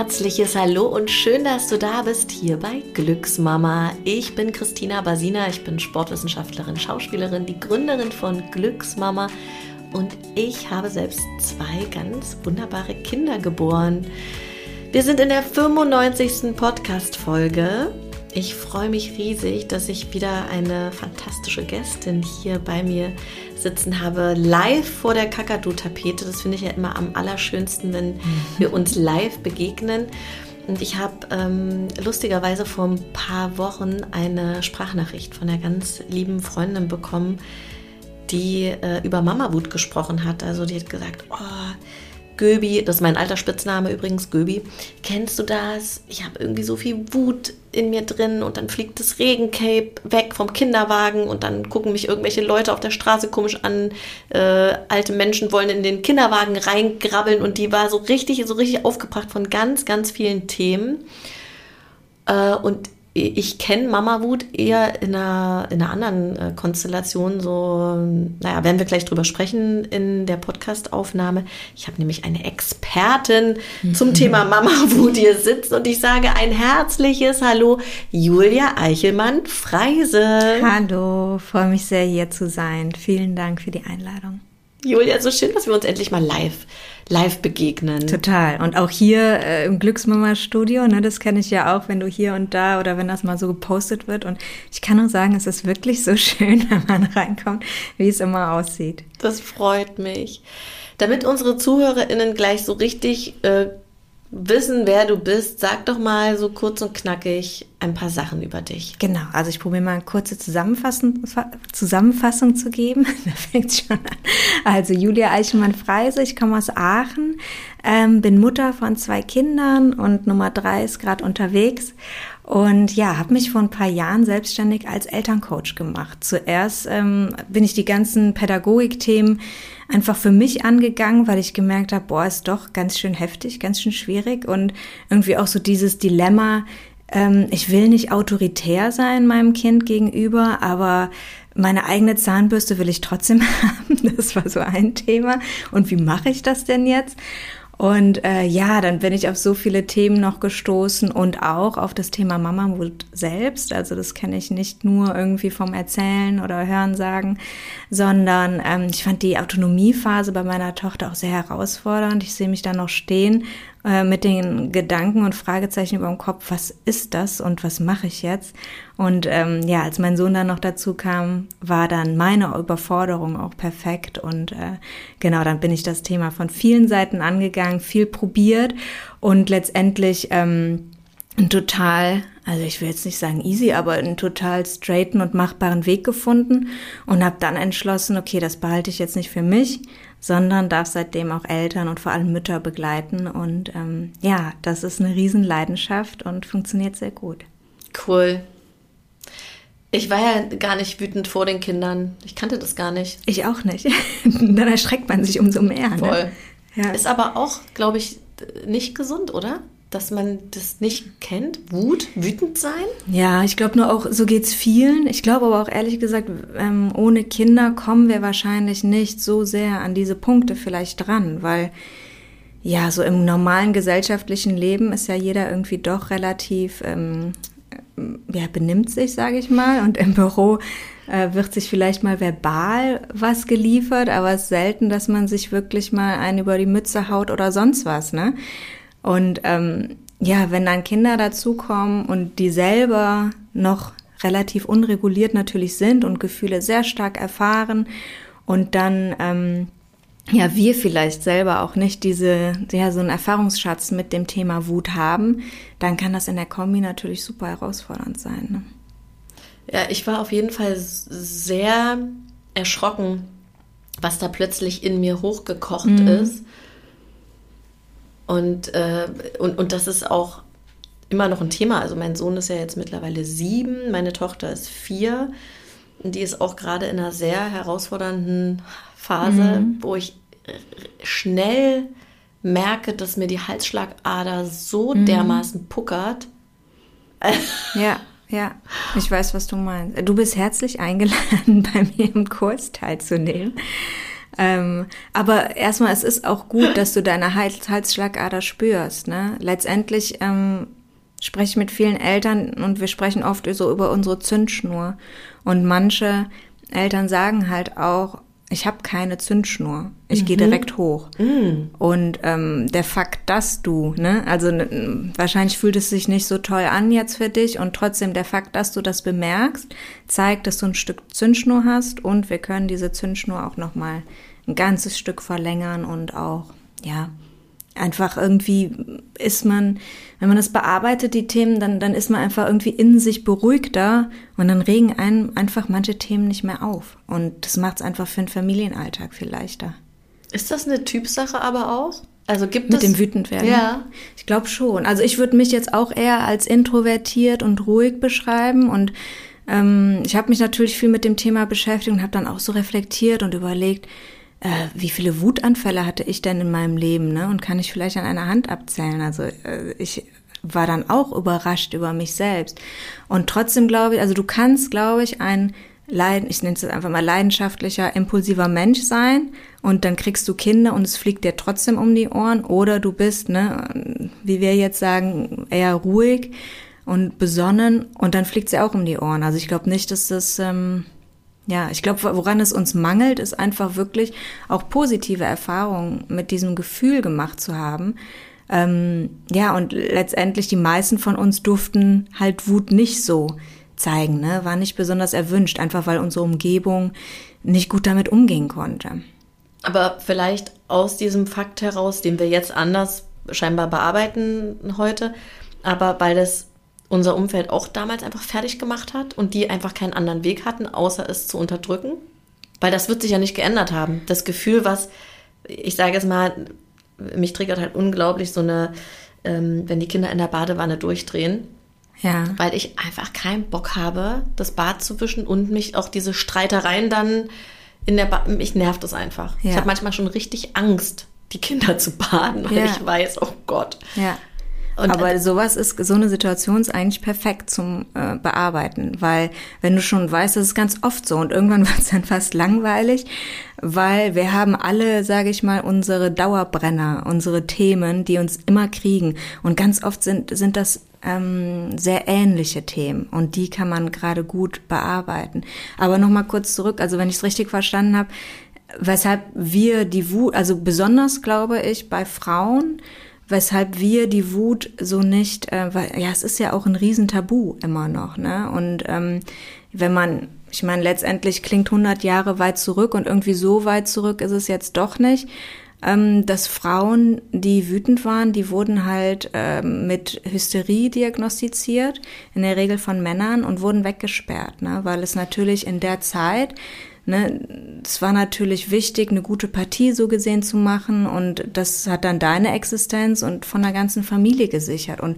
herzliches Hallo und schön, dass du da bist hier bei Glücksmama. Ich bin Christina Basina, ich bin Sportwissenschaftlerin, Schauspielerin, die Gründerin von Glücksmama und ich habe selbst zwei ganz wunderbare Kinder geboren. Wir sind in der 95. Podcast-Folge. Ich freue mich riesig, dass ich wieder eine fantastische Gästin hier bei mir sitzen habe, live vor der Kakadu-Tapete. Das finde ich ja immer am allerschönsten, wenn wir uns live begegnen. Und ich habe ähm, lustigerweise vor ein paar Wochen eine Sprachnachricht von einer ganz lieben Freundin bekommen, die äh, über Mama-Wut gesprochen hat. Also die hat gesagt, oh, Göbi, das ist mein alter Spitzname übrigens, Göbi. Kennst du das? Ich habe irgendwie so viel Wut in mir drin und dann fliegt das Regencape weg vom Kinderwagen und dann gucken mich irgendwelche Leute auf der Straße komisch an. Äh, alte Menschen wollen in den Kinderwagen reingrabbeln und die war so richtig, so richtig aufgebracht von ganz, ganz vielen Themen. Äh, und ich kenne Mama Wut eher in einer, in einer anderen äh, Konstellation. So, naja, werden wir gleich drüber sprechen in der Podcast-Aufnahme. Ich habe nämlich eine Expertin mhm. zum Thema Mama Wut hier sitzt und ich sage ein herzliches Hallo, Julia Eichelmann-Freise. Hallo, freue mich sehr hier zu sein. Vielen Dank für die Einladung. Julia, so schön, dass wir uns endlich mal live live begegnen. Total. Und auch hier äh, im Glücksmama-Studio, ne, das kenne ich ja auch, wenn du hier und da oder wenn das mal so gepostet wird. Und ich kann nur sagen, es ist wirklich so schön, wenn man reinkommt, wie es immer aussieht. Das freut mich. Damit unsere ZuhörerInnen gleich so richtig äh, wissen, wer du bist, sag doch mal so kurz und knackig ein paar Sachen über dich. Genau, also ich probiere mal eine kurze Zusammenfassung, Zusammenfassung zu geben. da fängt schon an. Also Julia Eichelmann-Freise, ich komme aus Aachen, ähm, bin Mutter von zwei Kindern und Nummer drei ist gerade unterwegs und ja, habe mich vor ein paar Jahren selbstständig als Elterncoach gemacht. Zuerst ähm, bin ich die ganzen Pädagogikthemen einfach für mich angegangen, weil ich gemerkt habe, boah, ist doch ganz schön heftig, ganz schön schwierig und irgendwie auch so dieses Dilemma, ähm, ich will nicht autoritär sein meinem Kind gegenüber, aber meine eigene Zahnbürste will ich trotzdem haben. Das war so ein Thema. Und wie mache ich das denn jetzt? Und äh, ja, dann bin ich auf so viele Themen noch gestoßen und auch auf das Thema Mamamut selbst. Also das kenne ich nicht nur irgendwie vom Erzählen oder Hören sagen, sondern ähm, ich fand die Autonomiephase bei meiner Tochter auch sehr herausfordernd. Ich sehe mich da noch stehen äh, mit den Gedanken und Fragezeichen über dem Kopf, was ist das und was mache ich jetzt? Und ähm, ja, als mein Sohn dann noch dazu kam, war dann meine Überforderung auch perfekt. Und äh, genau, dann bin ich das Thema von vielen Seiten angegangen, viel probiert und letztendlich ähm, total, also ich will jetzt nicht sagen easy, aber einen total straighten und machbaren Weg gefunden und habe dann entschlossen, okay, das behalte ich jetzt nicht für mich, sondern darf seitdem auch Eltern und vor allem Mütter begleiten. Und ähm, ja, das ist eine Riesenleidenschaft und funktioniert sehr gut. Cool. Ich war ja gar nicht wütend vor den Kindern. Ich kannte das gar nicht. Ich auch nicht. Dann erschreckt man sich umso mehr. Ne? Voll. Ja. Ist aber auch, glaube ich, nicht gesund, oder? Dass man das nicht kennt? Wut, wütend sein? Ja, ich glaube nur auch, so geht's vielen. Ich glaube aber auch ehrlich gesagt, ähm, ohne Kinder kommen wir wahrscheinlich nicht so sehr an diese Punkte vielleicht dran, weil ja, so im normalen gesellschaftlichen Leben ist ja jeder irgendwie doch relativ, ähm, ja, benimmt sich, sage ich mal. Und im Büro äh, wird sich vielleicht mal verbal was geliefert, aber es ist selten, dass man sich wirklich mal einen über die Mütze haut oder sonst was, ne? Und ähm, ja, wenn dann Kinder dazukommen und die selber noch relativ unreguliert natürlich sind und Gefühle sehr stark erfahren und dann ähm, ja wir vielleicht selber auch nicht diese ja so einen Erfahrungsschatz mit dem Thema Wut haben, dann kann das in der Kombi natürlich super herausfordernd sein. Ne? Ja, ich war auf jeden Fall sehr erschrocken, was da plötzlich in mir hochgekocht mhm. ist und, äh, und, und das ist auch immer noch ein Thema. Also mein Sohn ist ja jetzt mittlerweile sieben, meine Tochter ist vier. Und die ist auch gerade in einer sehr herausfordernden Phase, mhm. wo ich schnell merke, dass mir die Halsschlagader so mhm. dermaßen puckert. Ja, ja, ich weiß, was du meinst. Du bist herzlich eingeladen, bei mir im Kurs teilzunehmen. Ähm, aber erstmal, es ist auch gut, dass du deine Hals Halsschlagader spürst. Ne? Letztendlich ähm, spreche ich mit vielen Eltern und wir sprechen oft so über unsere Zündschnur. Und manche Eltern sagen halt auch, ich habe keine Zündschnur. Ich mhm. gehe direkt hoch. Mhm. Und ähm, der Fakt, dass du, ne, also wahrscheinlich fühlt es sich nicht so toll an jetzt für dich und trotzdem der Fakt, dass du das bemerkst, zeigt, dass du ein Stück Zündschnur hast und wir können diese Zündschnur auch noch mal ein ganzes Stück verlängern und auch ja einfach irgendwie ist man, wenn man das bearbeitet, die Themen, dann, dann ist man einfach irgendwie in sich beruhigter und dann regen einem einfach manche Themen nicht mehr auf. Und das macht es einfach für den Familienalltag viel leichter. Ist das eine Typsache aber auch? Also gibt Mit es dem Wütendwerden? Ja. Ich glaube schon. Also ich würde mich jetzt auch eher als introvertiert und ruhig beschreiben und ähm, ich habe mich natürlich viel mit dem Thema beschäftigt und habe dann auch so reflektiert und überlegt, äh, wie viele Wutanfälle hatte ich denn in meinem Leben, ne? Und kann ich vielleicht an einer Hand abzählen? Also äh, ich war dann auch überrascht über mich selbst. Und trotzdem glaube ich, also du kannst, glaube ich, ein Leiden, ich nenne es einfach mal leidenschaftlicher, impulsiver Mensch sein und dann kriegst du Kinder und es fliegt dir trotzdem um die Ohren oder du bist, ne, wie wir jetzt sagen, eher ruhig und besonnen und dann fliegt sie auch um die Ohren. Also ich glaube nicht, dass das ähm, ja, ich glaube, woran es uns mangelt, ist einfach wirklich auch positive Erfahrungen mit diesem Gefühl gemacht zu haben. Ähm, ja, und letztendlich die meisten von uns durften halt Wut nicht so zeigen, ne? war nicht besonders erwünscht, einfach weil unsere Umgebung nicht gut damit umgehen konnte. Aber vielleicht aus diesem Fakt heraus, den wir jetzt anders scheinbar bearbeiten heute, aber weil das unser Umfeld auch damals einfach fertig gemacht hat und die einfach keinen anderen Weg hatten, außer es zu unterdrücken. Weil das wird sich ja nicht geändert haben. Das Gefühl, was, ich sage es mal, mich triggert halt unglaublich so eine, ähm, wenn die Kinder in der Badewanne durchdrehen. Ja. Weil ich einfach keinen Bock habe, das Bad zu wischen und mich auch diese Streitereien dann in der Bad, mich nervt es einfach. Ja. Ich habe manchmal schon richtig Angst, die Kinder zu baden, weil ja. ich weiß, oh Gott. Ja. Und Aber sowas ist, so eine Situation ist eigentlich perfekt zum äh, Bearbeiten, weil wenn du schon weißt, das ist ganz oft so und irgendwann wird es dann fast langweilig, weil wir haben alle, sage ich mal, unsere Dauerbrenner, unsere Themen, die uns immer kriegen und ganz oft sind, sind das ähm, sehr ähnliche Themen und die kann man gerade gut bearbeiten. Aber nochmal kurz zurück, also wenn ich es richtig verstanden habe, weshalb wir die Wut, also besonders glaube ich bei Frauen, weshalb wir die Wut so nicht, äh, weil ja, es ist ja auch ein Riesentabu immer noch, ne? Und ähm, wenn man, ich meine, letztendlich klingt 100 Jahre weit zurück und irgendwie so weit zurück ist es jetzt doch nicht, ähm, dass Frauen, die wütend waren, die wurden halt ähm, mit Hysterie diagnostiziert, in der Regel von Männern und wurden weggesperrt, ne? Weil es natürlich in der Zeit Ne, es war natürlich wichtig, eine gute Partie so gesehen zu machen und das hat dann deine Existenz und von der ganzen Familie gesichert. Und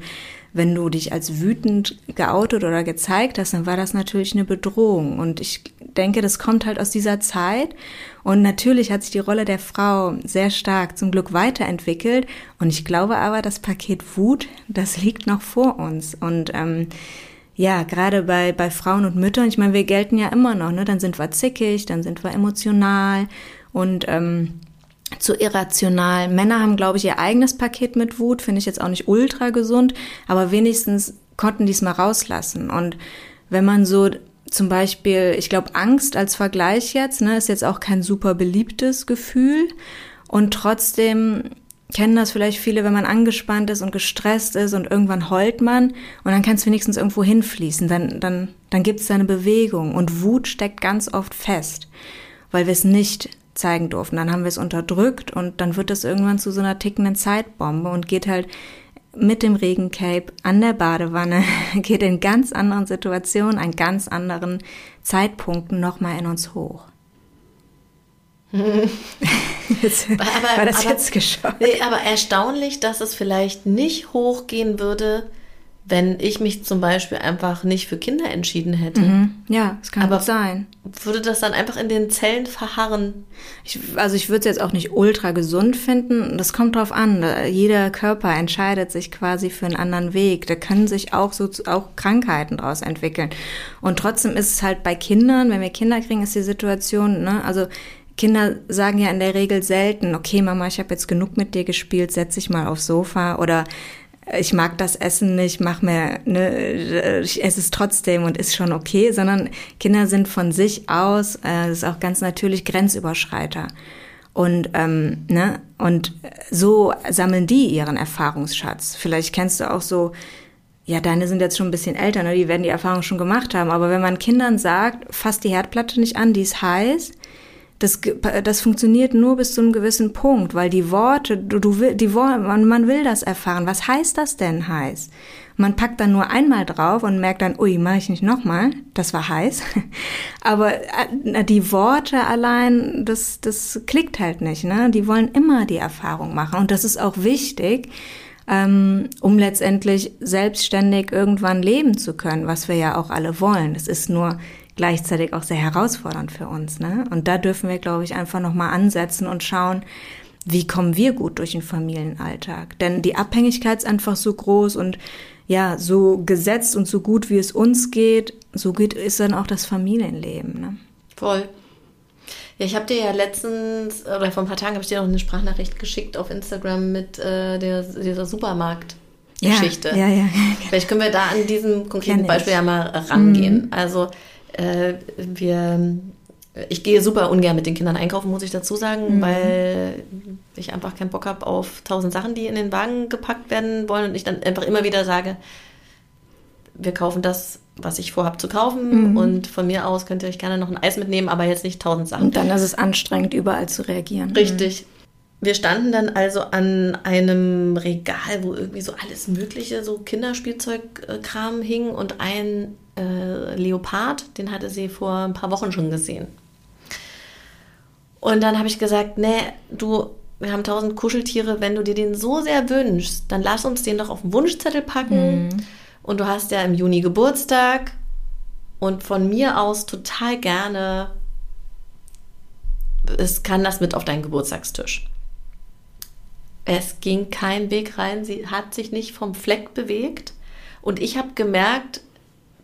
wenn du dich als wütend geoutet oder gezeigt hast, dann war das natürlich eine Bedrohung. Und ich denke, das kommt halt aus dieser Zeit. Und natürlich hat sich die Rolle der Frau sehr stark zum Glück weiterentwickelt. Und ich glaube aber, das Paket Wut, das liegt noch vor uns. Und ähm, ja, gerade bei, bei Frauen und Müttern, ich meine, wir gelten ja immer noch, ne? Dann sind wir zickig, dann sind wir emotional und ähm, zu irrational. Männer haben, glaube ich, ihr eigenes Paket mit Wut, finde ich jetzt auch nicht ultra gesund, aber wenigstens konnten die es mal rauslassen. Und wenn man so zum Beispiel, ich glaube, Angst als Vergleich jetzt, ne, ist jetzt auch kein super beliebtes Gefühl. Und trotzdem kennen das vielleicht viele, wenn man angespannt ist und gestresst ist und irgendwann heult man und dann kann es wenigstens irgendwo hinfließen, dann, dann, dann gibt es eine Bewegung und Wut steckt ganz oft fest, weil wir es nicht zeigen durften. Dann haben wir es unterdrückt und dann wird es irgendwann zu so einer tickenden Zeitbombe und geht halt mit dem Regencape an der Badewanne, geht in ganz anderen Situationen, an ganz anderen Zeitpunkten nochmal in uns hoch. Jetzt, aber, war das aber, jetzt geschockt? Nee, aber erstaunlich, dass es vielleicht nicht hochgehen würde, wenn ich mich zum Beispiel einfach nicht für Kinder entschieden hätte. Mhm. Ja, das kann aber sein. Würde das dann einfach in den Zellen verharren? Ich, also ich würde es jetzt auch nicht ultra gesund finden. Das kommt drauf an. Jeder Körper entscheidet sich quasi für einen anderen Weg. Da können sich auch so auch Krankheiten daraus entwickeln. Und trotzdem ist es halt bei Kindern, wenn wir Kinder kriegen, ist die Situation, ne, also Kinder sagen ja in der Regel selten, okay Mama, ich habe jetzt genug mit dir gespielt, setz dich mal aufs Sofa oder ich mag das Essen nicht, mach mir, ne, ich esse es trotzdem und ist schon okay, sondern Kinder sind von sich aus, äh, das ist auch ganz natürlich Grenzüberschreiter. Und, ähm, ne, und so sammeln die ihren Erfahrungsschatz. Vielleicht kennst du auch so, ja, deine sind jetzt schon ein bisschen älter, ne, die werden die Erfahrung schon gemacht haben. Aber wenn man Kindern sagt, fass die Herdplatte nicht an, die ist heiß, das, das funktioniert nur bis zu einem gewissen Punkt, weil die Worte, du, du die man, man will das erfahren. Was heißt das denn heiß? Man packt dann nur einmal drauf und merkt dann, ui, mache ich nicht nochmal, das war heiß. Aber äh, die Worte allein, das, das klickt halt nicht. Ne? Die wollen immer die Erfahrung machen. Und das ist auch wichtig, ähm, um letztendlich selbstständig irgendwann leben zu können, was wir ja auch alle wollen. Das ist nur gleichzeitig auch sehr herausfordernd für uns. Ne? Und da dürfen wir, glaube ich, einfach nochmal ansetzen und schauen, wie kommen wir gut durch den Familienalltag? Denn die Abhängigkeit ist einfach so groß und ja, so gesetzt und so gut, wie es uns geht, so geht ist dann auch das Familienleben. Ne? Voll. Ja, ich habe dir ja letztens, oder vor ein paar Tagen habe ich dir noch eine Sprachnachricht geschickt auf Instagram mit äh, der, dieser Supermarkt-Geschichte. Ja, ja, ja. Vielleicht können wir da an diesem konkreten Beispiel ja mal rangehen. Mhm. Also äh, wir, ich gehe super ungern mit den Kindern einkaufen, muss ich dazu sagen, mhm. weil ich einfach keinen Bock habe auf tausend Sachen, die in den Wagen gepackt werden wollen und ich dann einfach immer wieder sage, wir kaufen das, was ich vorhabe zu kaufen mhm. und von mir aus könnt ihr euch gerne noch ein Eis mitnehmen, aber jetzt nicht tausend Sachen. Und dann ist es anstrengend, überall zu reagieren. Richtig. Wir standen dann also an einem Regal, wo irgendwie so alles Mögliche, so Kinderspielzeugkram hing und ein äh, Leopard, den hatte sie vor ein paar Wochen schon gesehen. Und dann habe ich gesagt, nee, du, wir haben tausend Kuscheltiere, wenn du dir den so sehr wünschst, dann lass uns den doch auf den Wunschzettel packen. Mhm. Und du hast ja im Juni Geburtstag und von mir aus total gerne, es kann das mit auf deinen Geburtstagstisch. Es ging kein Weg rein, sie hat sich nicht vom Fleck bewegt. Und ich habe gemerkt,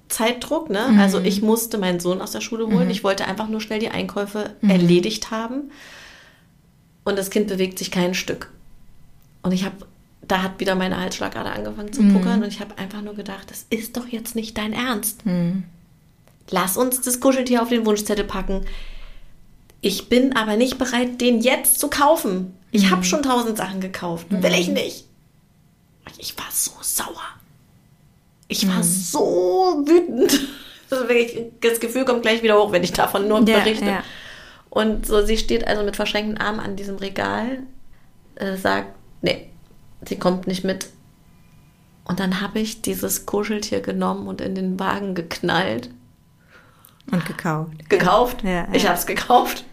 Zeitdruck, ne? Mhm. Also ich musste meinen Sohn aus der Schule holen. Mhm. Ich wollte einfach nur schnell die Einkäufe mhm. erledigt haben. Und das Kind bewegt sich kein Stück. Und ich habe, da hat wieder meine Halsschlagader angefangen zu mhm. puckern und ich habe einfach nur gedacht, das ist doch jetzt nicht dein Ernst. Mhm. Lass uns das Kuscheltier auf den Wunschzettel packen. Ich bin aber nicht bereit, den jetzt zu kaufen. Ich mhm. habe schon tausend Sachen gekauft. Will ich nicht. Ich war so sauer. Ich war mhm. so wütend. Das Gefühl kommt gleich wieder hoch, wenn ich davon nur ja, berichte. Ja. Und so, sie steht also mit verschränkten Armen an diesem Regal, äh, sagt, nee, sie kommt nicht mit. Und dann habe ich dieses Kuscheltier genommen und in den Wagen geknallt. Und gekauft. Gekauft? Ja, ich habe es gekauft.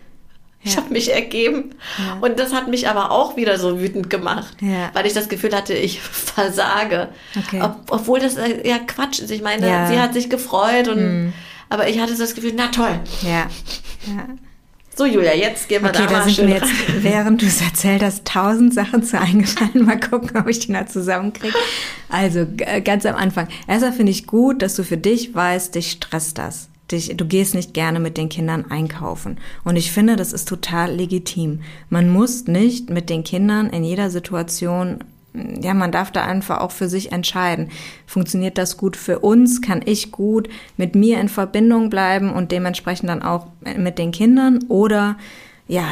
Ich ja. habe mich ergeben. Ja. Und das hat mich aber auch wieder so wütend gemacht, ja. weil ich das Gefühl hatte, ich versage. Okay. Ob, obwohl das äh, ja Quatsch ist. Ich meine, sie hat sich gefreut und mhm. aber ich hatte das Gefühl, na toll. Ja. So, Julia, jetzt gehen wir okay, da, da mal sind mir jetzt, während du es erzählt hast, tausend Sachen zu eingefallen. Mal gucken, ob ich die da zusammenkriege. Also, ganz am Anfang. Erstmal finde ich gut, dass du für dich weißt, dich stresst das dich, du gehst nicht gerne mit den Kindern einkaufen. Und ich finde, das ist total legitim. Man muss nicht mit den Kindern in jeder Situation ja, man darf da einfach auch für sich entscheiden. Funktioniert das gut für uns? Kann ich gut mit mir in Verbindung bleiben und dementsprechend dann auch mit den Kindern? Oder ja,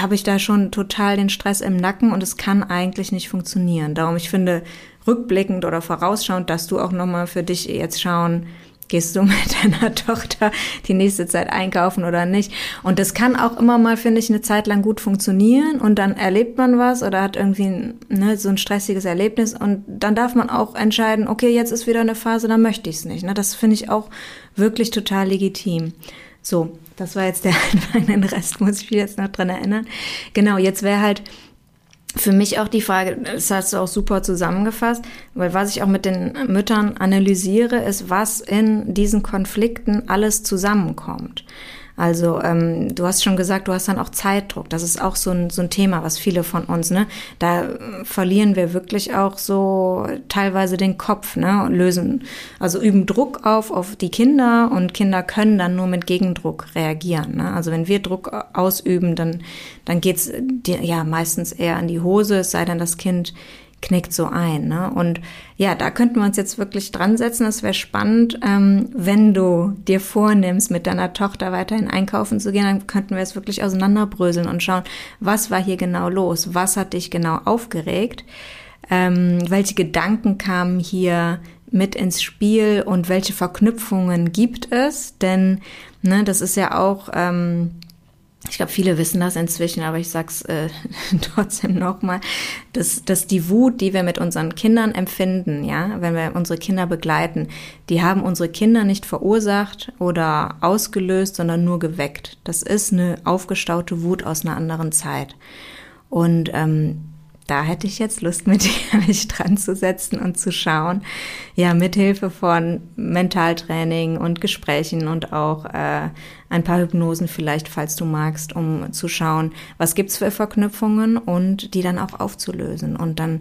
habe ich da schon total den Stress im Nacken und es kann eigentlich nicht funktionieren. Darum, ich finde, rückblickend oder vorausschauend, dass du auch nochmal für dich jetzt schauen, gehst du mit deiner Tochter die nächste Zeit einkaufen oder nicht. Und das kann auch immer mal, finde ich, eine Zeit lang gut funktionieren und dann erlebt man was oder hat irgendwie ne, so ein stressiges Erlebnis und dann darf man auch entscheiden, okay, jetzt ist wieder eine Phase, dann möchte ich es nicht. Ne? Das finde ich auch wirklich total legitim. So, das war jetzt der Anfang, den Rest muss ich mich jetzt noch dran erinnern. Genau, jetzt wäre halt für mich auch die Frage, das hast du auch super zusammengefasst, weil was ich auch mit den Müttern analysiere, ist, was in diesen Konflikten alles zusammenkommt. Also ähm, du hast schon gesagt, du hast dann auch Zeitdruck. Das ist auch so ein, so ein Thema, was viele von uns, ne? Da äh, verlieren wir wirklich auch so teilweise den Kopf, ne? Und lösen, also üben Druck auf auf die Kinder und Kinder können dann nur mit Gegendruck reagieren. Ne? Also wenn wir Druck ausüben, dann, dann geht's ja meistens eher an die Hose, es sei denn, das Kind knickt so ein. Ne? Und ja, da könnten wir uns jetzt wirklich dran setzen. Das wäre spannend, ähm, wenn du dir vornimmst, mit deiner Tochter weiterhin einkaufen zu gehen, dann könnten wir es wirklich auseinanderbröseln und schauen, was war hier genau los? Was hat dich genau aufgeregt? Ähm, welche Gedanken kamen hier mit ins Spiel und welche Verknüpfungen gibt es? Denn ne, das ist ja auch ähm, ich glaube, viele wissen das inzwischen, aber ich sag's äh, trotzdem nochmal, dass, dass die Wut, die wir mit unseren Kindern empfinden, ja, wenn wir unsere Kinder begleiten, die haben unsere Kinder nicht verursacht oder ausgelöst, sondern nur geweckt. Das ist eine aufgestaute Wut aus einer anderen Zeit. Und ähm, da hätte ich jetzt Lust, mit dir mich dran zu setzen und zu schauen, ja, mit Hilfe von Mentaltraining und Gesprächen und auch äh, ein paar Hypnosen vielleicht, falls du magst, um zu schauen, was gibt's für Verknüpfungen und die dann auch aufzulösen. Und dann,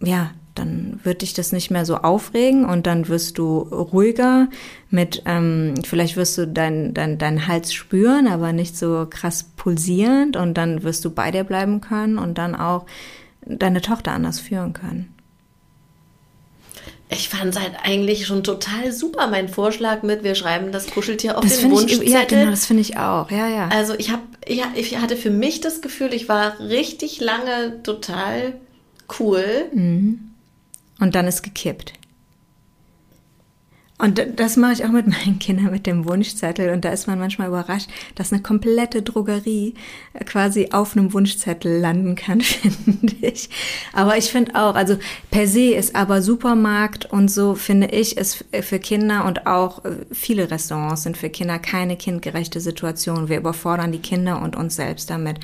ja, dann wird dich das nicht mehr so aufregen und dann wirst du ruhiger mit, ähm, vielleicht wirst du deinen dein, dein Hals spüren, aber nicht so krass pulsierend und dann wirst du bei dir bleiben können und dann auch deine Tochter anders führen können. Ich fand es halt eigentlich schon total super, mein Vorschlag mit, wir schreiben das Kuscheltier auf das den Wunschzettel. Ich, ja, genau, das finde ich auch, ja, ja. Also ich habe, ja, ich hatte für mich das Gefühl, ich war richtig lange total cool. Mhm. Und dann ist gekippt. Und das mache ich auch mit meinen Kindern mit dem Wunschzettel. Und da ist man manchmal überrascht, dass eine komplette Drogerie quasi auf einem Wunschzettel landen kann, finde ich. Aber ich finde auch, also per se ist aber Supermarkt und so, finde ich, ist für Kinder und auch viele Restaurants sind für Kinder keine kindgerechte Situation. Wir überfordern die Kinder und uns selbst damit.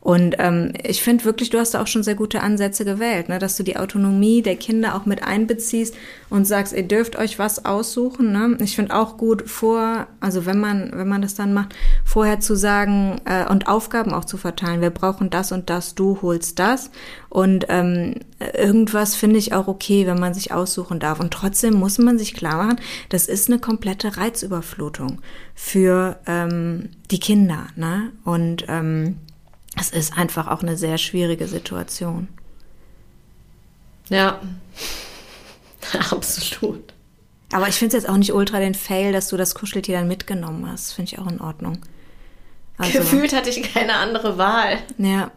Und ähm, ich finde wirklich, du hast da auch schon sehr gute Ansätze gewählt, ne? dass du die Autonomie der Kinder auch mit einbeziehst und sagst, ihr dürft euch was aussuchen. Ne? Ich finde auch gut vor, also wenn man, wenn man das dann macht, vorher zu sagen äh, und Aufgaben auch zu verteilen. Wir brauchen das und das, du holst das. Und ähm, irgendwas finde ich auch okay, wenn man sich aussuchen darf. Und trotzdem muss man sich klar machen, das ist eine komplette Reizüberflutung für ähm, die Kinder. Ne? Und ähm, es ist einfach auch eine sehr schwierige Situation. Ja, absolut. Aber ich finde es jetzt auch nicht ultra den Fail, dass du das Kuscheltier dann mitgenommen hast. Finde ich auch in Ordnung. Also, Gefühlt hatte ich keine andere Wahl. Ja.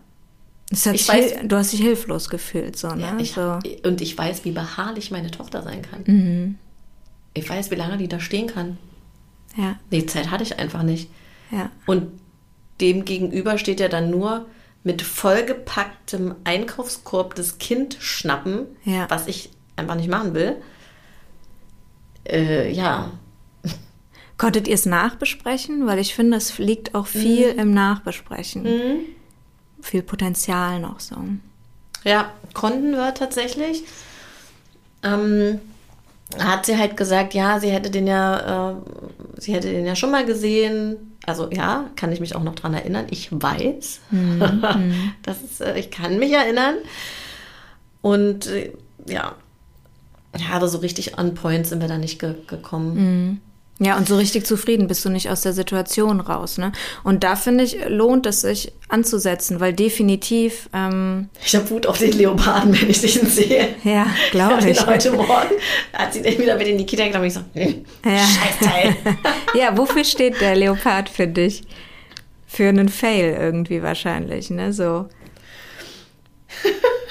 ich weiß, du hast dich hilflos gefühlt, so, ne? Ja, ich, so. Und ich weiß, wie beharrlich meine Tochter sein kann. Mhm. Ich weiß, wie lange die da stehen kann. Ja. Die Zeit hatte ich einfach nicht. Ja. Und dem gegenüber steht ja dann nur mit vollgepacktem Einkaufskorb das Kind schnappen, ja. was ich einfach nicht machen will. Äh, ja. Konntet ihr es nachbesprechen? Weil ich finde, es liegt auch viel mhm. im Nachbesprechen. Mhm. Viel Potenzial noch so. Ja, konnten wir tatsächlich. Ähm, hat sie halt gesagt, ja, sie hätte den ja, äh, sie hätte den ja schon mal gesehen, also ja, kann ich mich auch noch dran erinnern. Ich weiß. Mhm. das ist, äh, ich kann mich erinnern. Und äh, ja. Ja, aber so richtig on point sind wir da nicht ge gekommen. Mhm. Ja, und so richtig zufrieden bist du nicht aus der Situation raus, ne? Und da finde ich, lohnt es sich anzusetzen, weil definitiv. Ähm, ich habe Wut auf den Leoparden, wenn ich den sehe. Ja, glaube ich. heute Morgen hat sie den wieder mit in die Kita genommen. Ich so, hm, ja. Scheißteil. ja, wofür steht der Leopard für dich? Für einen Fail irgendwie wahrscheinlich, ne? So.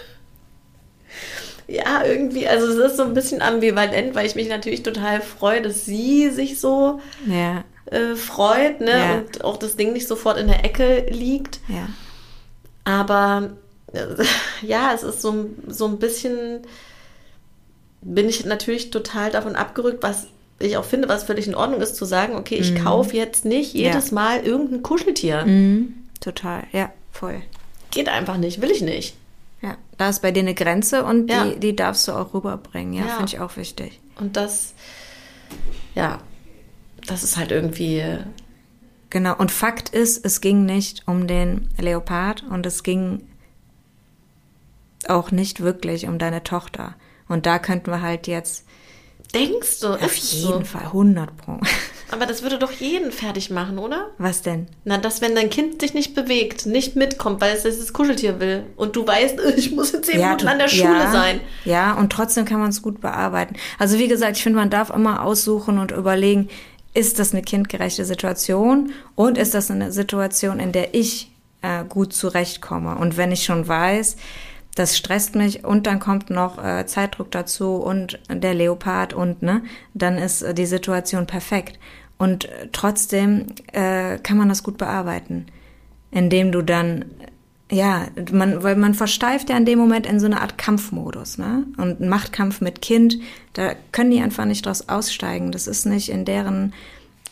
ja, irgendwie, also es ist so ein bisschen ambivalent, weil ich mich natürlich total freue, dass sie sich so ja. äh, freut ne? Ja. und auch das Ding nicht sofort in der Ecke liegt. Ja. Aber äh, ja, es ist so, so ein bisschen, bin ich natürlich total davon abgerückt, was ich auch finde, was völlig in Ordnung ist, zu sagen, okay, ich mhm. kaufe jetzt nicht jedes ja. Mal irgendein Kuscheltier. Mhm. Total, ja, voll. Geht einfach nicht, will ich nicht. Da ist bei dir eine Grenze und ja. die, die darfst du auch rüberbringen. Ja, ja. finde ich auch wichtig. Und das, ja, das ist halt irgendwie genau. Und Fakt ist, es ging nicht um den Leopard und es ging auch nicht wirklich um deine Tochter. Und da könnten wir halt jetzt. Denkst du? Auf jeden so? Fall, 100 Pro. Aber das würde doch jeden fertig machen, oder? Was denn? Na, dass wenn dein Kind sich nicht bewegt, nicht mitkommt, weil es das Kuscheltier will und du weißt, ich muss in zehn ja, Minuten an der Schule ja, sein. Ja, und trotzdem kann man es gut bearbeiten. Also wie gesagt, ich finde, man darf immer aussuchen und überlegen, ist das eine kindgerechte Situation und ist das eine Situation, in der ich äh, gut zurechtkomme? Und wenn ich schon weiß, das stresst mich und dann kommt noch äh, Zeitdruck dazu und der Leopard und ne, dann ist äh, die Situation perfekt. Und äh, trotzdem äh, kann man das gut bearbeiten, indem du dann ja, man, weil man versteift ja in dem Moment in so eine Art Kampfmodus, ne? Und Machtkampf mit Kind, da können die einfach nicht draus aussteigen. Das ist nicht in deren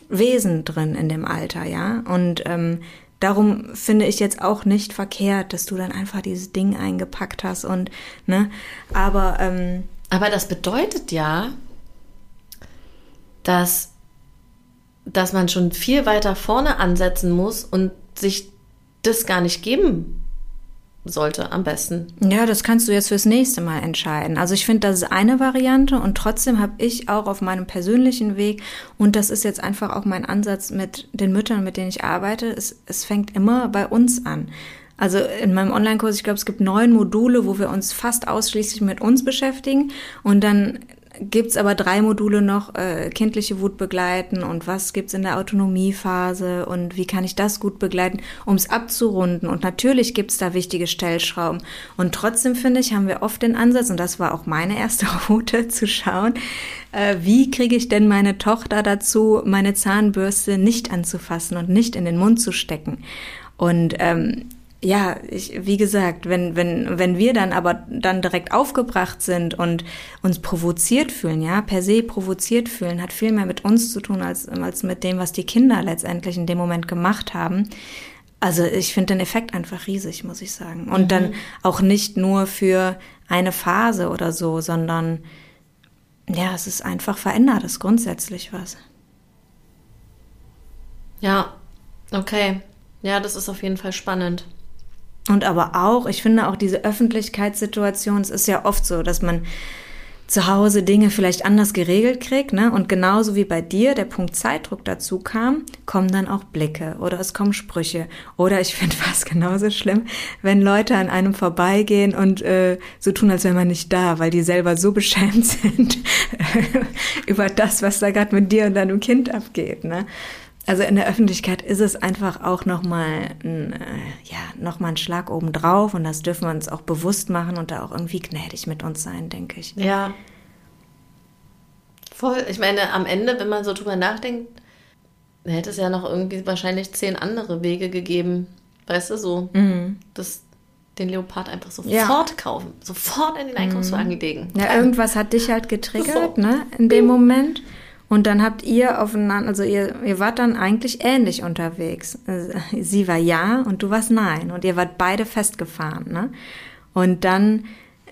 Wesen drin in dem Alter, ja. Und ähm, darum finde ich jetzt auch nicht verkehrt, dass du dann einfach dieses Ding eingepackt hast und ne, aber ähm, aber das bedeutet ja, dass dass man schon viel weiter vorne ansetzen muss und sich das gar nicht geben sollte am besten. Ja, das kannst du jetzt fürs nächste Mal entscheiden. Also ich finde, das ist eine Variante und trotzdem habe ich auch auf meinem persönlichen Weg und das ist jetzt einfach auch mein Ansatz mit den Müttern, mit denen ich arbeite. Es, es fängt immer bei uns an. Also in meinem Online-Kurs, ich glaube, es gibt neun Module, wo wir uns fast ausschließlich mit uns beschäftigen und dann gibt's aber drei Module noch, äh, kindliche Wut begleiten und was gibt's in der Autonomiephase und wie kann ich das gut begleiten, ums abzurunden. Und natürlich gibt's da wichtige Stellschrauben. Und trotzdem finde ich, haben wir oft den Ansatz, und das war auch meine erste Route, zu schauen, äh, wie kriege ich denn meine Tochter dazu, meine Zahnbürste nicht anzufassen und nicht in den Mund zu stecken. Und ähm, ja, ich, wie gesagt, wenn, wenn, wenn wir dann aber dann direkt aufgebracht sind und uns provoziert fühlen, ja, per se provoziert fühlen, hat viel mehr mit uns zu tun als, als mit dem, was die Kinder letztendlich in dem Moment gemacht haben. Also ich finde den Effekt einfach riesig, muss ich sagen. Und mhm. dann auch nicht nur für eine Phase oder so, sondern ja, es ist einfach verändert, es grundsätzlich was. Ja, okay. Ja, das ist auf jeden Fall spannend. Und aber auch, ich finde auch diese Öffentlichkeitssituation, es ist ja oft so, dass man zu Hause Dinge vielleicht anders geregelt kriegt, ne? Und genauso wie bei dir der Punkt Zeitdruck dazu kam, kommen dann auch Blicke oder es kommen Sprüche. Oder ich finde fast genauso schlimm, wenn Leute an einem vorbeigehen und äh, so tun, als wäre man nicht da, weil die selber so beschämt sind über das, was da gerade mit dir und deinem Kind abgeht, ne? Also in der Öffentlichkeit ist es einfach auch nochmal ein, äh, ja, noch ein Schlag obendrauf und das dürfen wir uns auch bewusst machen und da auch irgendwie gnädig mit uns sein, denke ich. Ja. Voll. Ich meine, am Ende, wenn man so drüber nachdenkt, hätte es ja noch irgendwie wahrscheinlich zehn andere Wege gegeben. Weißt du, so, mhm. das, den Leopard einfach sofort ja. kaufen, sofort in den Einkaufswagen mhm. legen. Ja, irgendwas hat dich halt getriggert, ne, in dem Moment. Und dann habt ihr aufeinander, also ihr, ihr wart dann eigentlich ähnlich unterwegs. Also, sie war ja und du warst nein. Und ihr wart beide festgefahren, ne? Und dann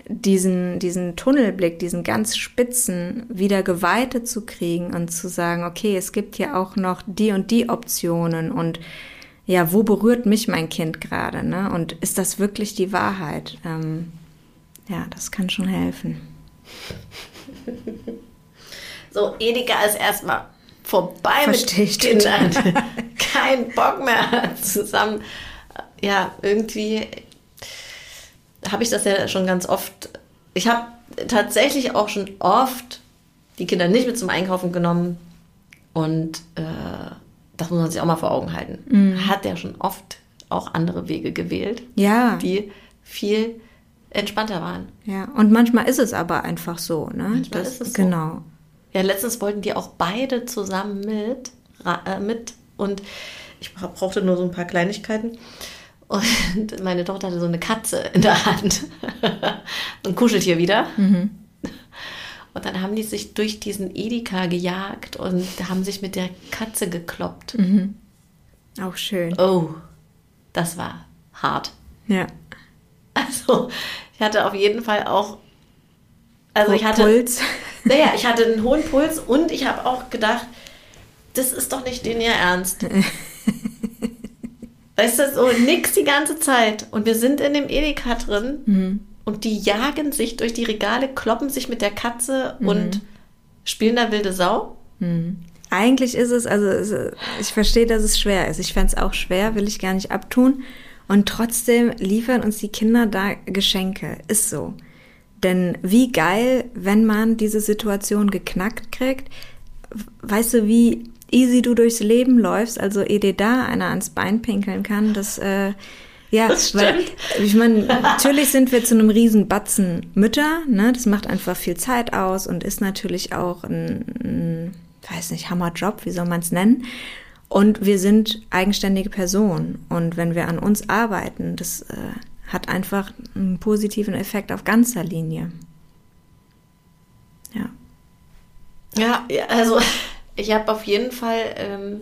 diesen, diesen Tunnelblick, diesen ganz spitzen wieder geweitet zu kriegen und zu sagen, okay, es gibt hier auch noch die und die Optionen und ja, wo berührt mich mein Kind gerade, ne? Und ist das wirklich die Wahrheit? Ähm, ja, das kann schon helfen. So, Edeka ist erstmal vorbei Versteh mit Kindern. Kein Bock mehr zusammen. Ja, irgendwie habe ich das ja schon ganz oft. Ich habe tatsächlich auch schon oft die Kinder nicht mit zum Einkaufen genommen. Und äh, das muss man sich auch mal vor Augen halten. Mhm. Hat ja schon oft auch andere Wege gewählt, ja. die viel entspannter waren. Ja, und manchmal ist es aber einfach so, ne? Manchmal das, ist es genau. Ja, letztens wollten die auch beide zusammen mit, äh, mit und ich brauchte nur so ein paar Kleinigkeiten. Und meine Tochter hatte so eine Katze in der Hand. ein Kuscheltier wieder. Mhm. Und dann haben die sich durch diesen Edeka gejagt und haben sich mit der Katze gekloppt. Mhm. Auch schön. Oh, das war hart. Ja. Also, ich hatte auf jeden Fall auch. Also, ich hatte. Puls. Naja, ich hatte einen hohen Puls und ich habe auch gedacht, das ist doch nicht den ihr Ernst. Weißt du, so nix die ganze Zeit. Und wir sind in dem Edeka drin mhm. und die jagen sich durch die Regale, kloppen sich mit der Katze mhm. und spielen da wilde Sau. Mhm. Eigentlich ist es, also ich verstehe, dass es schwer ist. Ich fände es auch schwer, will ich gar nicht abtun. Und trotzdem liefern uns die Kinder da Geschenke. Ist so. Denn wie geil, wenn man diese Situation geknackt kriegt. Weißt du, wie easy du durchs Leben läufst, also ehe dir da einer ans Bein pinkeln kann, das, äh, ja, das weil, ich meine, natürlich sind wir zu einem riesen Batzen Mütter, ne, das macht einfach viel Zeit aus und ist natürlich auch ein, ein weiß nicht, Hammerjob, wie soll man es nennen? Und wir sind eigenständige Personen. Und wenn wir an uns arbeiten, das äh, hat einfach einen positiven Effekt auf ganzer Linie. Ja. Ja, also ich habe auf jeden Fall, ähm,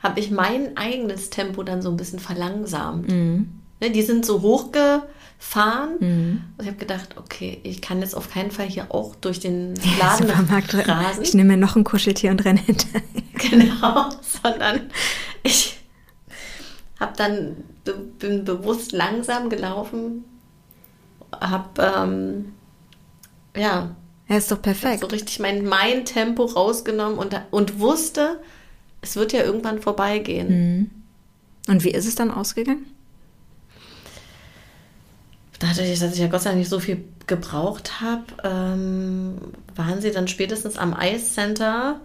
habe ich mein eigenes Tempo dann so ein bisschen verlangsamt. Mhm. Ne, die sind so hochgefahren. Mhm. Und ich habe gedacht, okay, ich kann jetzt auf keinen Fall hier auch durch den Laden ja, rasen. Ich nehme mir noch ein Kuscheltier und renne hinterher. Genau, sondern ich habe dann bin bewusst langsam gelaufen, habe ähm, ja, ja, ist doch perfekt. So richtig mein, mein Tempo rausgenommen und, und wusste, es wird ja irgendwann vorbeigehen. Mhm. Und wie ist es dann ausgegangen? dadurch, dass ich ja Gott sei Dank nicht so viel gebraucht habe, ähm, waren sie dann spätestens am Eiscenter,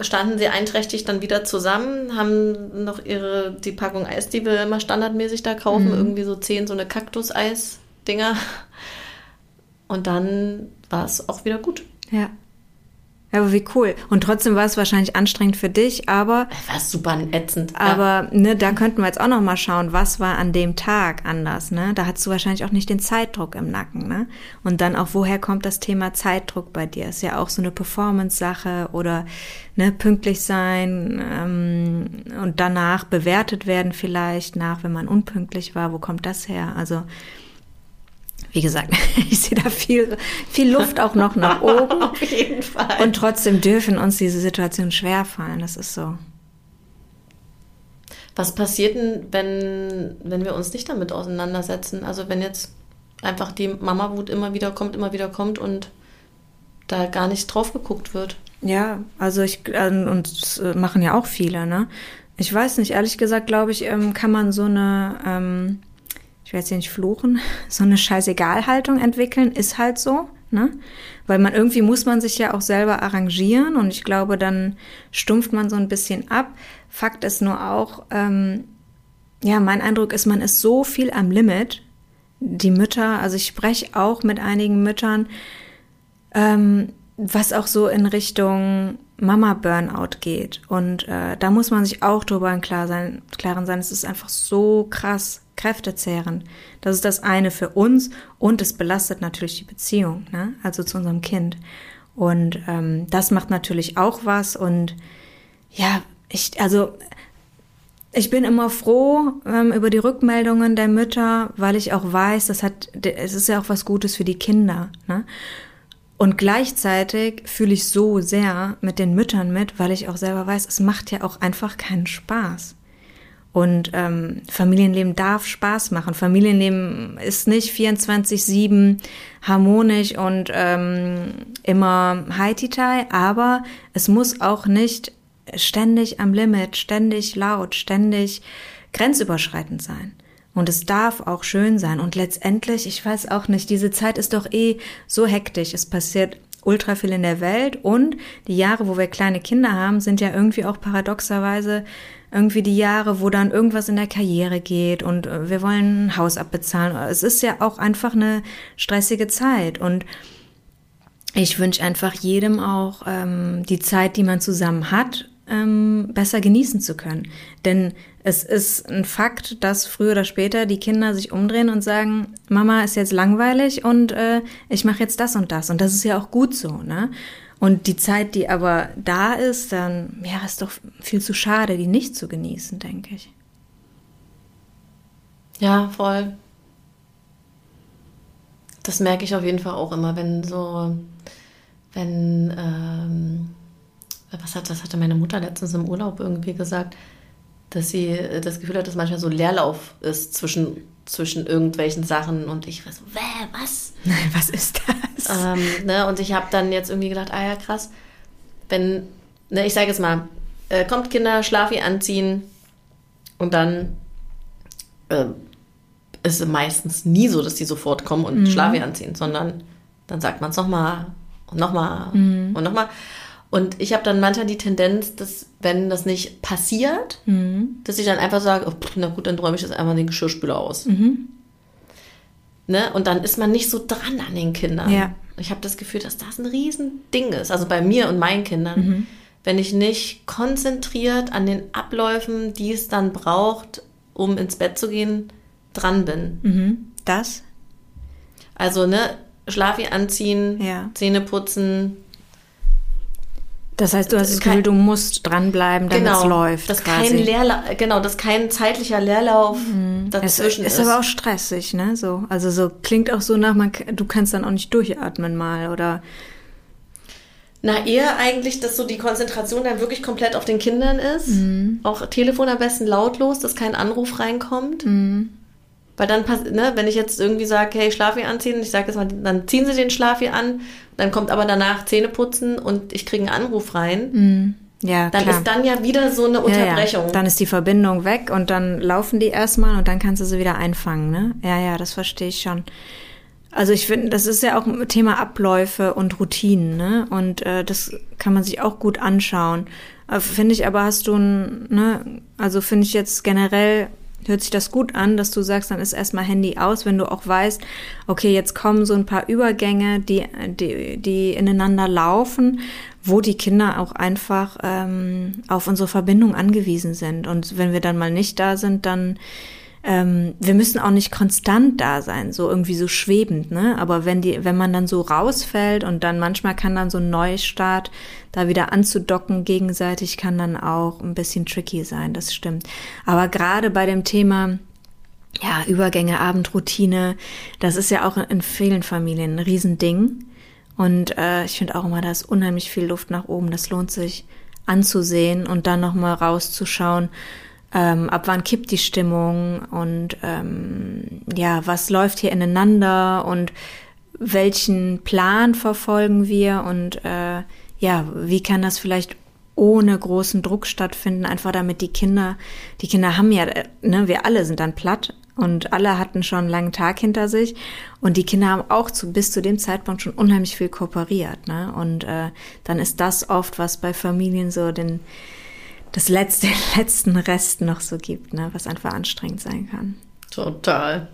standen sie einträchtig dann wieder zusammen, haben noch ihre, die Packung Eis, die wir immer standardmäßig da kaufen, mhm. irgendwie so zehn so eine Kaktus-Eis-Dinger. Und dann war es auch wieder gut. Ja. Ja, aber wie cool. Und trotzdem war es wahrscheinlich anstrengend für dich, aber. War super ätzend. Aber, ja. ne, da könnten wir jetzt auch noch mal schauen, was war an dem Tag anders, ne? Da hattest du wahrscheinlich auch nicht den Zeitdruck im Nacken, ne? Und dann auch, woher kommt das Thema Zeitdruck bei dir? Ist ja auch so eine Performance-Sache oder, ne, pünktlich sein, ähm, und danach bewertet werden vielleicht nach, wenn man unpünktlich war. Wo kommt das her? Also, wie gesagt, ich sehe da viel, viel Luft auch noch nach oben. Auf jeden Fall. Und trotzdem dürfen uns diese Situationen schwerfallen. Das ist so. Was passiert denn, wenn, wenn wir uns nicht damit auseinandersetzen? Also wenn jetzt einfach die Mama-Wut immer wieder kommt, immer wieder kommt und da gar nicht drauf geguckt wird. Ja, also ich, äh, und das äh, machen ja auch viele, ne? Ich weiß nicht, ehrlich gesagt, glaube ich, ähm, kann man so eine, ähm, werde jetzt hier nicht fluchen, so eine Scheißegal-Haltung entwickeln, ist halt so, ne? Weil man irgendwie muss man sich ja auch selber arrangieren und ich glaube, dann stumpft man so ein bisschen ab. Fakt ist nur auch, ähm, ja, mein Eindruck ist, man ist so viel am Limit. Die Mütter, also ich spreche auch mit einigen Müttern, ähm, was auch so in Richtung Mama-Burnout geht. Und äh, da muss man sich auch drüber im Klaren sein. Es ist einfach so krass kräftezehrend. Das ist das eine für uns und es belastet natürlich die Beziehung, ne? also zu unserem Kind. Und ähm, das macht natürlich auch was. Und ja, ich, also ich bin immer froh ähm, über die Rückmeldungen der Mütter, weil ich auch weiß, das hat, es ist ja auch was Gutes für die Kinder. Ne? Und gleichzeitig fühle ich so sehr mit den Müttern mit, weil ich auch selber weiß, es macht ja auch einfach keinen Spaß. Und ähm, Familienleben darf Spaß machen. Familienleben ist nicht 24-7 harmonisch und ähm, immer high aber es muss auch nicht ständig am Limit, ständig laut, ständig grenzüberschreitend sein. Und es darf auch schön sein. Und letztendlich, ich weiß auch nicht, diese Zeit ist doch eh so hektisch. Es passiert ultra viel in der Welt. Und die Jahre, wo wir kleine Kinder haben, sind ja irgendwie auch paradoxerweise irgendwie die Jahre, wo dann irgendwas in der Karriere geht und äh, wir wollen ein Haus abbezahlen. Es ist ja auch einfach eine stressige Zeit. Und ich wünsche einfach jedem auch ähm, die Zeit, die man zusammen hat, ähm, besser genießen zu können. Denn es ist ein Fakt, dass früher oder später die Kinder sich umdrehen und sagen, Mama ist jetzt langweilig und äh, ich mache jetzt das und das. Und das ist ja auch gut so, ne? Und die Zeit, die aber da ist, dann, ja, ist doch viel zu schade, die nicht zu genießen, denke ich. Ja, voll. Das merke ich auf jeden Fall auch immer, wenn so, wenn, ähm, was hat, das hatte meine Mutter letztens im Urlaub irgendwie gesagt, dass sie das Gefühl hat, dass manchmal so Leerlauf ist zwischen, zwischen irgendwelchen Sachen und ich war so, Wäh, was? Nein, was ist das? Ähm, ne, und ich habe dann jetzt irgendwie gedacht, ah ja, krass, wenn, ne, ich sage jetzt mal, äh, kommt Kinder, Schlafi anziehen und dann äh, ist es meistens nie so, dass die sofort kommen und mhm. Schlafi anziehen, sondern dann sagt man es nochmal und nochmal mhm. und nochmal. Und ich habe dann manchmal die Tendenz, dass, wenn das nicht passiert, mhm. dass ich dann einfach sage, oh, na gut, dann räume ich jetzt einmal den Geschirrspüler aus. Mhm. Ne? Und dann ist man nicht so dran an den Kindern. Ja. Ich habe das Gefühl, dass das ein Riesending ist. Also bei mir und meinen Kindern. Mhm. Wenn ich nicht konzentriert an den Abläufen, die es dann braucht, um ins Bett zu gehen, dran bin. Mhm. Das? Also, ne, Schlafi anziehen, ja. Zähne putzen, das heißt, du hast das Gefühl, du musst dranbleiben, damit genau, es läuft. Dass kein Leerlauf, genau, dass kein zeitlicher Leerlauf mhm. dazwischen es ist. Ist aber auch stressig, ne? So, also so klingt auch so nach, man, du kannst dann auch nicht durchatmen mal oder. Na, eher eigentlich, dass so die Konzentration dann wirklich komplett auf den Kindern ist. Mhm. Auch Telefon am besten lautlos, dass kein Anruf reinkommt. Mhm. Weil dann, ne, wenn ich jetzt irgendwie sage, hey, Schlafi anziehen, ich sage jetzt mal, dann ziehen sie den Schlafi an, dann kommt aber danach Zähne putzen und ich kriege einen Anruf rein. Mhm. Ja, dann klar. ist dann ja wieder so eine Unterbrechung. Ja, ja. Dann ist die Verbindung weg und dann laufen die erstmal und dann kannst du sie wieder einfangen, ne? Ja, ja, das verstehe ich schon. Also ich finde, das ist ja auch ein Thema Abläufe und Routinen, ne? Und äh, das kann man sich auch gut anschauen. Äh, finde ich aber hast du ein, ne, also finde ich jetzt generell hört sich das gut an, dass du sagst, dann ist erstmal Handy aus, wenn du auch weißt, okay, jetzt kommen so ein paar Übergänge, die, die, die ineinander laufen, wo die Kinder auch einfach ähm, auf unsere Verbindung angewiesen sind. Und wenn wir dann mal nicht da sind, dann ähm, wir müssen auch nicht konstant da sein, so irgendwie so schwebend, ne? Aber wenn die, wenn man dann so rausfällt und dann manchmal kann dann so ein Neustart da wieder anzudocken gegenseitig kann dann auch ein bisschen tricky sein, das stimmt. Aber gerade bei dem Thema ja, Übergänge, Abendroutine, das ist ja auch in vielen Familien ein Riesending. Und äh, ich finde auch immer, da ist unheimlich viel Luft nach oben. Das lohnt sich anzusehen und dann nochmal rauszuschauen, ähm, ab wann kippt die Stimmung und ähm, ja, was läuft hier ineinander und welchen Plan verfolgen wir und äh, ja, wie kann das vielleicht ohne großen Druck stattfinden, einfach damit die Kinder, die Kinder haben ja, ne, wir alle sind dann platt und alle hatten schon einen langen Tag hinter sich und die Kinder haben auch zu, bis zu dem Zeitpunkt schon unheimlich viel kooperiert, ne, und äh, dann ist das oft, was bei Familien so den, das letzte, letzten Rest noch so gibt, ne, was einfach anstrengend sein kann. Total.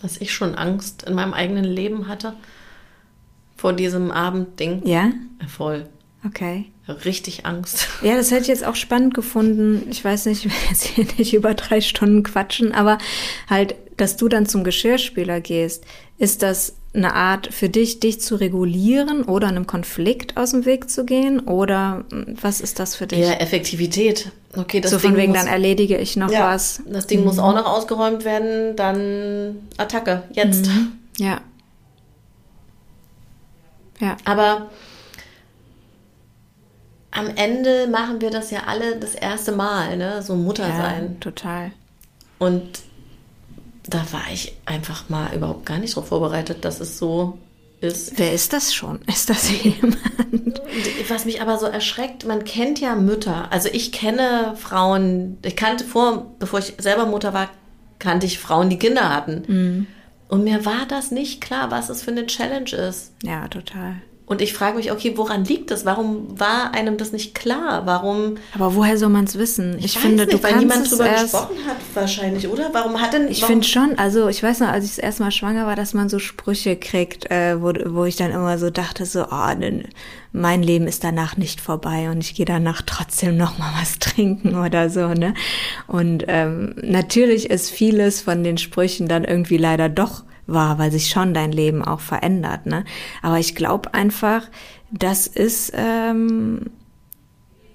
Dass ich schon Angst in meinem eigenen Leben hatte vor diesem Abendding. Ja? Voll. Okay. Richtig Angst. Ja, das hätte ich jetzt auch spannend gefunden. Ich weiß nicht, ich will jetzt hier nicht über drei Stunden quatschen, aber halt, dass du dann zum Geschirrspüler gehst, ist das eine Art für dich, dich zu regulieren oder einem Konflikt aus dem Weg zu gehen? Oder hm, was ist das für dich? Ja, Effektivität. Okay, das so Ding von wegen, muss, dann erledige ich noch ja, was. Das Ding mhm. muss auch noch ausgeräumt werden, dann Attacke, jetzt. Mhm. Ja. Ja. Aber am Ende machen wir das ja alle das erste Mal, ne? So Mutter ja, sein. Total. Und da war ich einfach mal überhaupt gar nicht darauf vorbereitet, dass es so ist. Wer ist das schon? Ist das jemand? Was mich aber so erschreckt, man kennt ja Mütter. Also ich kenne Frauen, ich kannte vor, bevor ich selber Mutter war, kannte ich Frauen, die Kinder hatten. Mhm. Und mir war das nicht klar, was es für eine Challenge ist. Ja, total. Und ich frage mich, okay, woran liegt das? Warum war einem das nicht klar? Warum? Aber woher soll man es wissen? Ich, ich finde, nicht, du weil niemand drüber gesprochen hat, wahrscheinlich, oder? Warum hat denn? Ich finde schon, also ich weiß noch, als ich das erste Mal schwanger war, dass man so Sprüche kriegt, äh, wo, wo ich dann immer so dachte, so, oh, ne, mein Leben ist danach nicht vorbei und ich gehe danach trotzdem noch mal was trinken oder so, ne? Und ähm, natürlich ist vieles von den Sprüchen dann irgendwie leider doch war, weil sich schon dein Leben auch verändert. Ne? Aber ich glaube einfach, das ist, ähm,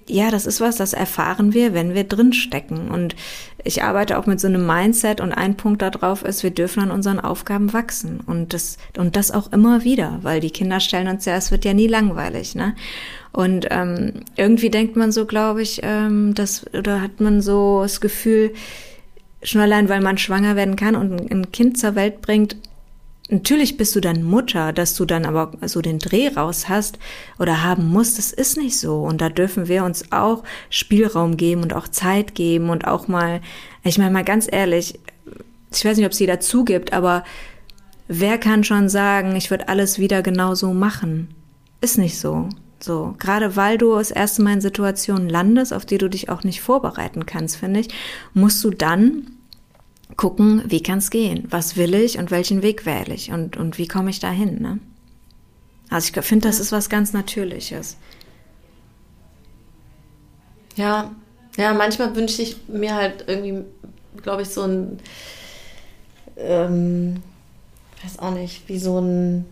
ja, das ist was, das erfahren wir, wenn wir drinstecken. Und ich arbeite auch mit so einem Mindset und ein Punkt darauf ist, wir dürfen an unseren Aufgaben wachsen. Und das, und das auch immer wieder, weil die Kinder stellen uns ja, es wird ja nie langweilig, ne? Und ähm, irgendwie denkt man so, glaube ich, ähm, das, oder hat man so das Gefühl, schon allein, weil man schwanger werden kann und ein Kind zur Welt bringt, Natürlich bist du dann Mutter, dass du dann aber so den Dreh raus hast oder haben musst, das ist nicht so. Und da dürfen wir uns auch Spielraum geben und auch Zeit geben und auch mal, ich meine mal ganz ehrlich, ich weiß nicht, ob es jeder zugibt, aber wer kann schon sagen, ich würde alles wieder genau so machen? Ist nicht so. So, gerade weil du das erste Mal in Situationen landest, auf die du dich auch nicht vorbereiten kannst, finde ich, musst du dann gucken, wie kann es gehen? Was will ich und welchen Weg wähle ich und, und wie komme ich da hin? Ne? Also ich finde, das ist was ganz Natürliches. Ja, ja, manchmal wünsche ich mir halt irgendwie, glaube ich, so ein, ähm, weiß auch nicht, wie so ein,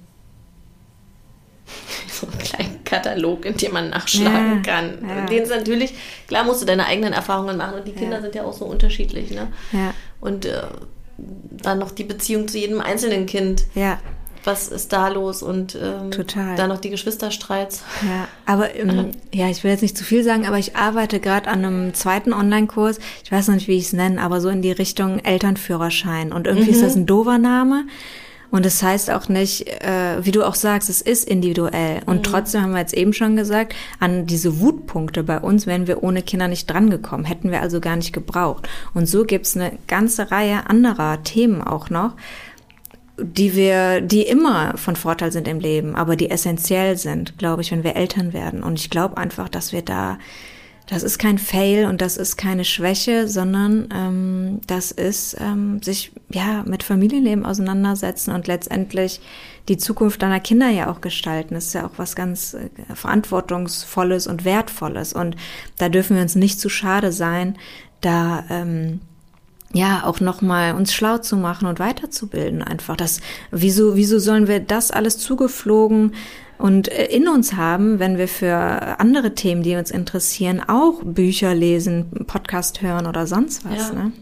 so einen kleinen Katalog, in dem man nachschlagen ja, kann. Ja. Den ist natürlich, klar musst du deine eigenen Erfahrungen machen und die Kinder ja. sind ja auch so unterschiedlich, ne? Ja und äh, dann noch die Beziehung zu jedem einzelnen Kind. Ja. Was ist da los und ähm, Total. dann noch die Geschwisterstreits. Ja, aber ähm, ja, ich will jetzt nicht zu viel sagen, aber ich arbeite gerade an einem zweiten Online-Kurs. Ich weiß noch nicht, wie ich es nenne, aber so in die Richtung Elternführerschein. Und irgendwie mhm. ist das ein doofer Name. Und es das heißt auch nicht, äh, wie du auch sagst, es ist individuell. Und mhm. trotzdem haben wir jetzt eben schon gesagt, an diese Wutpunkte bei uns wären wir ohne Kinder nicht drangekommen, hätten wir also gar nicht gebraucht. Und so gibt's eine ganze Reihe anderer Themen auch noch, die wir, die immer von Vorteil sind im Leben, aber die essentiell sind, glaube ich, wenn wir Eltern werden. Und ich glaube einfach, dass wir da das ist kein Fail und das ist keine Schwäche, sondern ähm, das ist ähm, sich ja mit Familienleben auseinandersetzen und letztendlich die Zukunft deiner Kinder ja auch gestalten. Das ist ja auch was ganz äh, verantwortungsvolles und wertvolles und da dürfen wir uns nicht zu schade sein, da ähm, ja auch noch mal uns schlau zu machen und weiterzubilden einfach das wieso wieso sollen wir das alles zugeflogen und äh, in uns haben, wenn wir für andere Themen, die uns interessieren, auch Bücher lesen, Podcast hören oder sonst was. Ja, ne?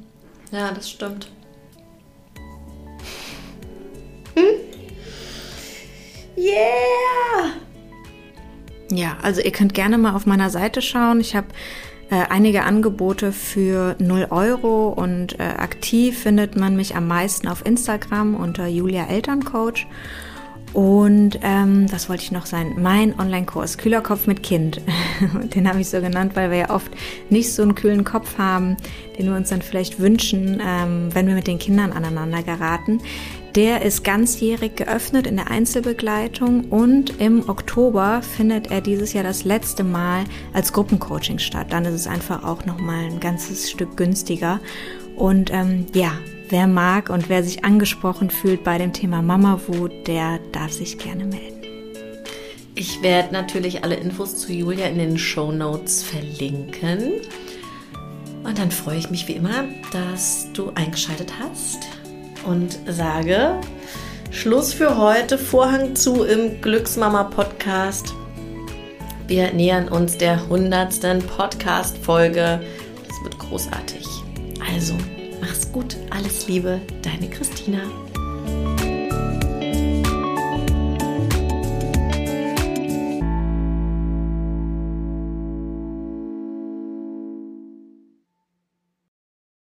ja das stimmt. Hm? Yeah! Ja, also ihr könnt gerne mal auf meiner Seite schauen. Ich habe äh, einige Angebote für 0 Euro und äh, aktiv findet man mich am meisten auf Instagram unter Julia Elterncoach. Und ähm, was wollte ich noch sein? Mein Online-Kurs, Kühler Kopf mit Kind. den habe ich so genannt, weil wir ja oft nicht so einen kühlen Kopf haben, den wir uns dann vielleicht wünschen, ähm, wenn wir mit den Kindern aneinander geraten. Der ist ganzjährig geöffnet in der Einzelbegleitung und im Oktober findet er dieses Jahr das letzte Mal als Gruppencoaching statt. Dann ist es einfach auch nochmal ein ganzes Stück günstiger. Und ähm, ja, Wer mag und wer sich angesprochen fühlt bei dem Thema Mama-Wut, der darf sich gerne melden. Ich werde natürlich alle Infos zu Julia in den Show Notes verlinken. Und dann freue ich mich wie immer, dass du eingeschaltet hast und sage Schluss für heute, Vorhang zu im Glücksmama Podcast. Wir nähern uns der hundertsten Podcast-Folge. Das wird großartig. Also, Mach's gut, alles Liebe, deine Christina.